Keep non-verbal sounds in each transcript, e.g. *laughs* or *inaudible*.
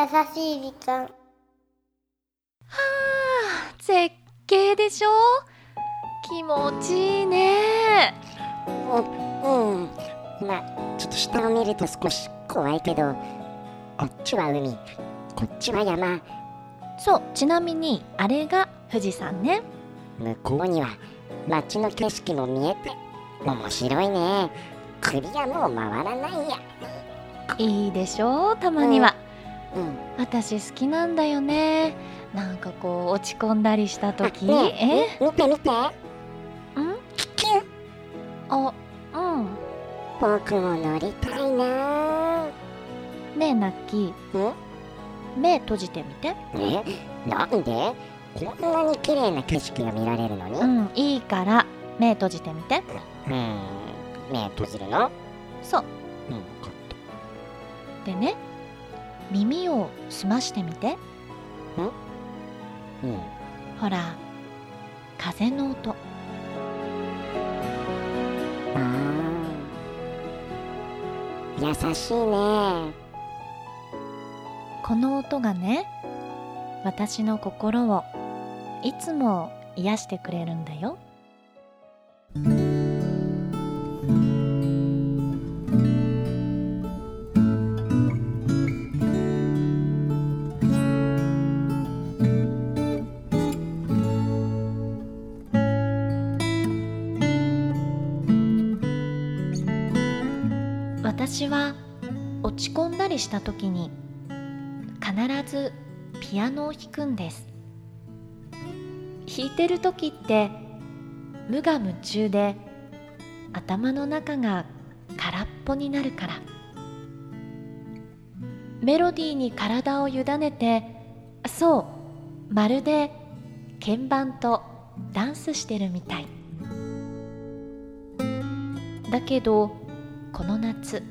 優しい時間。はあ絶景でしょ？気持ちいいね。うん。まあちょっと下を見ると少し怖いけどこっちは海。こっちは山。そうちなみにあれが富士山ね。向こうには街の景色も見えて面白いね。首はもう回らないや。いいでしょ？たまには、うん私好きなんだよね。なんかこう落ち込んだりした時。ねえ？見て見て。ん？キュンあうん。僕も乗りたいな。ねえナッキー。うん？目閉じてみて。え？なんで？こんなに綺麗な景色が見られるのに？うんいいから。目閉じてみて。うん。目閉じるの？そう。うん分かっでね耳を澄ましてみて。たうん。ほら風の音。優しいね。この音がね私の心をいつも癒してくれるんだよ私は落ち込んだりした時に必ずピアノを弾くんです。弾いてる時って無我夢中で頭の中が空っぽになるから。メロディーに体を委ねてそうまるで鍵盤とダンスしてるみたい。だけどこの夏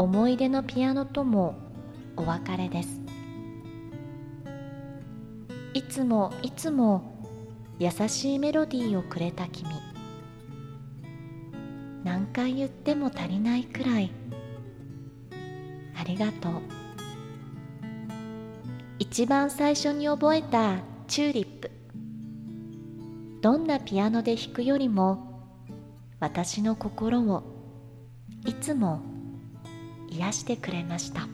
思い出のピアノともお別れです。いつもいつも優しいメロディーをくれた君。何回言っても足りないくらい。ありがとう。一番最初に覚えたチューリップ。どんなピアノで弾くよりも私の心をいつも癒してくれました。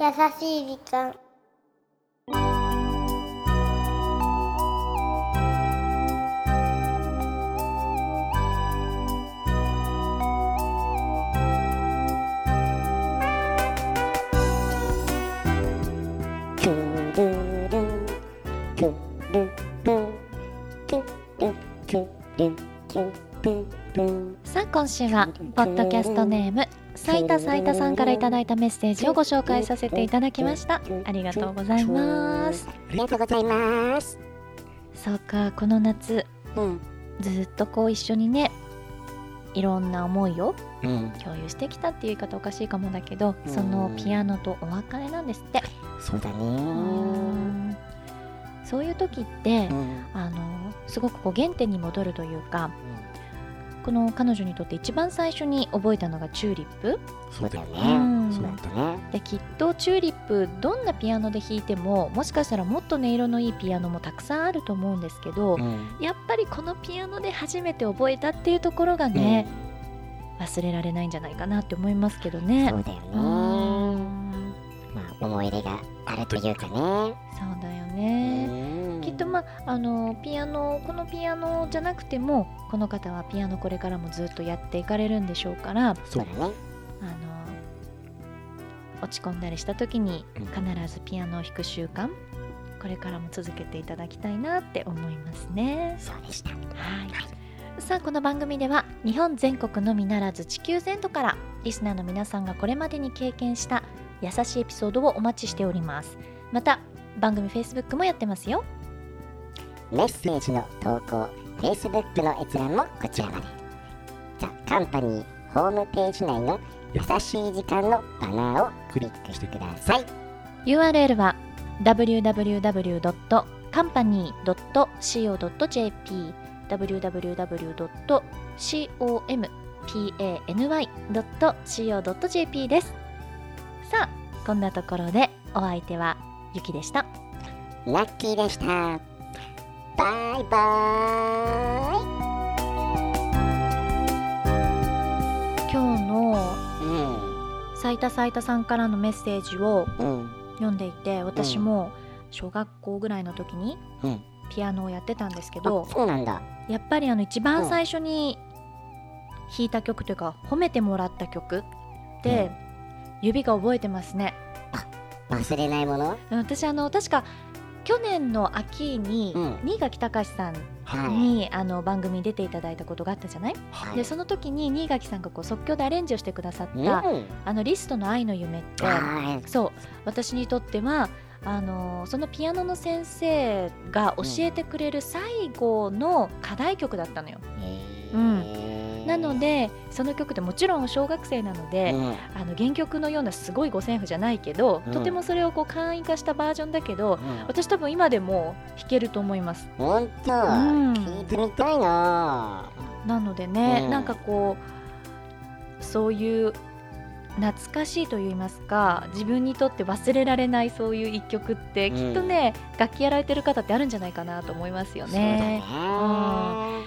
優しい時間。さあ今週はポッドキャストネームさいたさいたさんからいただいたメッセージをご紹介させていただきました。ありがとうございます。ありがとうございます。そうかこの夏うん。ずっとこう一緒にねいろんな思いをうん。共有してきたっていう言い方おかしいかもだけどうん。そのピアノとお別れなんですって。そうだね。うんそういう時ってうん。あのすごくこう原点に戻るというかこの彼女にとって一番最初に覚えたのがチューリップ。そうだようん。ねそうだったね。できっとチューリップどんなピアノで弾いてももしかしたらもっと音色のいいピアノもたくさんあると思うんですけど、うん。やっぱりこのピアノで初めて覚えたっていうところがね、忘れられないんじゃないかなって思いますけどね。そうだよね。まあ思い出があるというかね。そうだよね。うんきっとまああのピアノこのピアノじゃなくてもこの方はピアノこれからもずっとやっていかれるんでしょうからあのそうだね落ち込んだりした時にうん必ずピアノを弾く習慣これからも続けていただきたいなって思いますね。そうでした。はい。さあこの番組では日本全国のみならず地球全土からリスナーの皆さんがこれまでに経験した優しいエピソードをお待ちしております。また番組 Facebook もやってますよメッセージの投稿 Facebook の閲覧もこちらまで。ザ・カンパニーホームページ内の優しい時間のバナーをクリックしてください。URL は www. カンパニー .co.jp www.company.co.jp です。さあこんなところでお相手はゆきでした。ラッキーでしたバイバ今日のーイサイタサイタさんからのメッセージを読んでいて私も小学校ぐらいの時にうん。ピアノをやってたんですけあどそうなんだ。やっぱりあの一番最初に弾いた曲というか褒めてもらった曲って指が覚えてますね。忘れないもの？私あの確か去年の秋にうん。新垣隆さんはい。にあの番組に出ていただいたことがあったじゃない？はい。でその時に新垣さんがこう即興でアレンジをしてくださっうん。たあのリストの愛の夢ってはい。そう私にとってはあのそのピアノの先生が教えてくれる最後の課題曲だったのよ。うんなのでその曲ってもちろん小学生なので、うん。あの原曲のようなすごい五線譜じゃないけど、うん。とてもそれをこう簡易化したバージョンだけど、うん。私多分今でも弾けると思います。ほんとん。聞いてみたいな。なのでね、うん。なんかこうそういう懐かしいと言いますか自分にとって忘れられないそういう一曲って、うん。きっとね楽器やられてる方ってあるんじゃないかなと思いますよね。ね。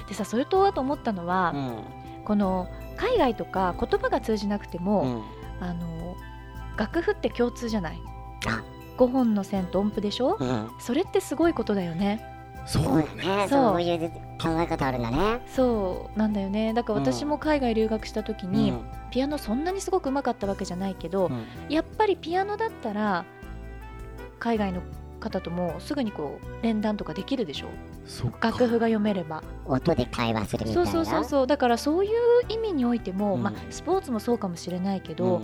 でさそれとあと思ったのは、うんこの海外とか言葉が通じなくても、うん。あの楽譜って共通じゃない？あ5本の線と音符でしょ、うん。それってすごいことだよね。そうね。そう。そういう考え方あるんだね。そうなんだよね。だから私も海外留学した時に、うん。ピアノそんなにすごく上手かったわけじゃないけど、うん。やっぱりピアノだったら海外の方ともすぐにこう連弾とかできるでしょ？楽譜が読めれば。音で会話するみたいな。そうそうそうそう。だからそういう意味においても、うん。まあ、スポーツもそうかもしれないけど、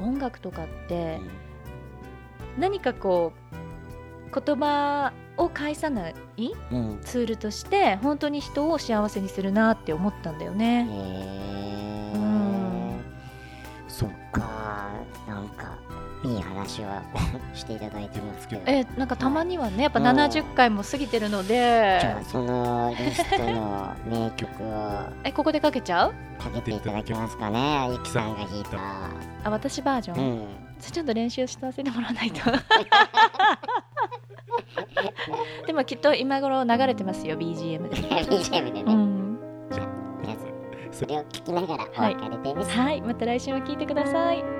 音楽とかって何かこう言葉を返さないうん。うんツールとして本当に人を幸せにするなって思ったんだよね。いい話は *laughs* していただいてますけど。えなんかたまにはねやっぱうん70回も過ぎてるのじでゃあそのリストの名曲をえここでかけちゃう？かけていただけますかね？ゆきさんが弾いた。あ私バージョン、うん。それちょっと練習させてもらわないと。*laughs* でもきっと今頃流れてますよ BGM で、*laughs* BGM でね、うん、皆さんそれを聞きながらお別れです、はいまた来週も聞いてください